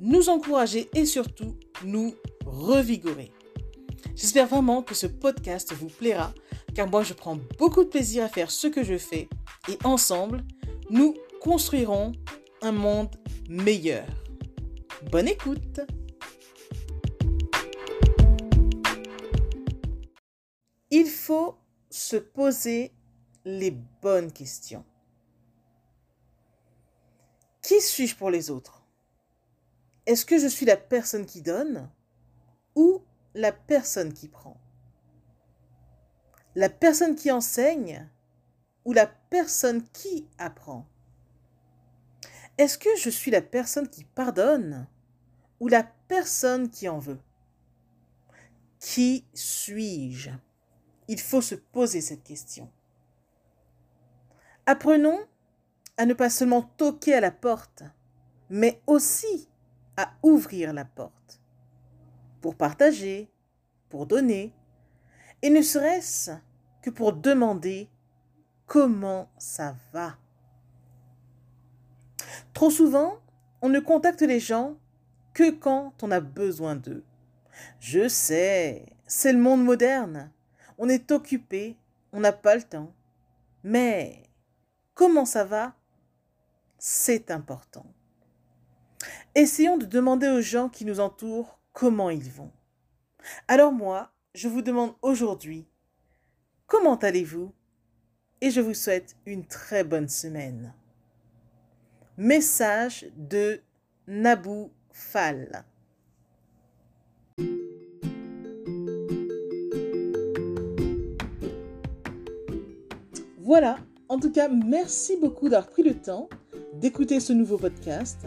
nous encourager et surtout nous revigorer. J'espère vraiment que ce podcast vous plaira car moi je prends beaucoup de plaisir à faire ce que je fais et ensemble nous construirons un monde meilleur. Bonne écoute Il faut se poser les bonnes questions. Qui suis-je pour les autres? Est-ce que je suis la personne qui donne ou la personne qui prend? La personne qui enseigne ou la personne qui apprend? Est-ce que je suis la personne qui pardonne ou la personne qui en veut? Qui suis-je? Il faut se poser cette question. Apprenons à ne pas seulement toquer à la porte, mais aussi à ouvrir la porte pour partager, pour donner, et ne serait-ce que pour demander comment ça va. Trop souvent, on ne contacte les gens que quand on a besoin d'eux. Je sais, c'est le monde moderne. On est occupé, on n'a pas le temps. Mais comment ça va c'est important. Essayons de demander aux gens qui nous entourent comment ils vont. Alors moi, je vous demande aujourd'hui, comment allez-vous? Et je vous souhaite une très bonne semaine. Message de Nabou Fall. Voilà, en tout cas, merci beaucoup d'avoir pris le temps d'écouter ce nouveau podcast